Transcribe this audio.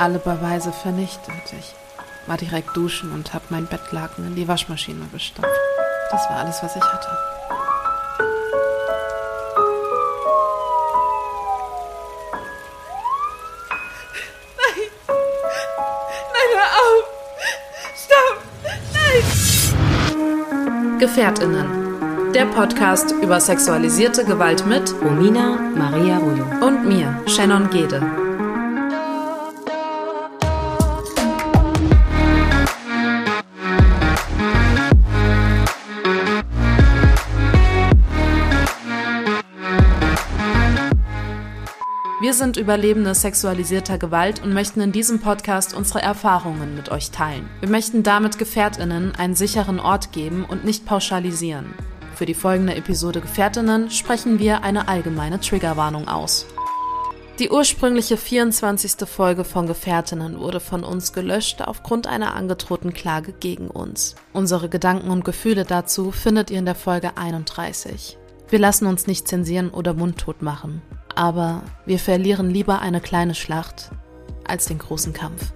alle Beweise vernichtet. Ich war direkt duschen und habe mein Bettlaken in die Waschmaschine gestopft. Das war alles, was ich hatte. Gefährtinnen. Der Podcast über sexualisierte Gewalt mit Romina Maria Rullo. und mir, Shannon Gede. Wir sind Überlebende sexualisierter Gewalt und möchten in diesem Podcast unsere Erfahrungen mit euch teilen. Wir möchten damit Gefährtinnen einen sicheren Ort geben und nicht pauschalisieren. Für die folgende Episode Gefährtinnen sprechen wir eine allgemeine Triggerwarnung aus. Die ursprüngliche 24. Folge von Gefährtinnen wurde von uns gelöscht aufgrund einer angedrohten Klage gegen uns. Unsere Gedanken und Gefühle dazu findet ihr in der Folge 31. Wir lassen uns nicht zensieren oder mundtot machen, aber wir verlieren lieber eine kleine Schlacht als den großen Kampf.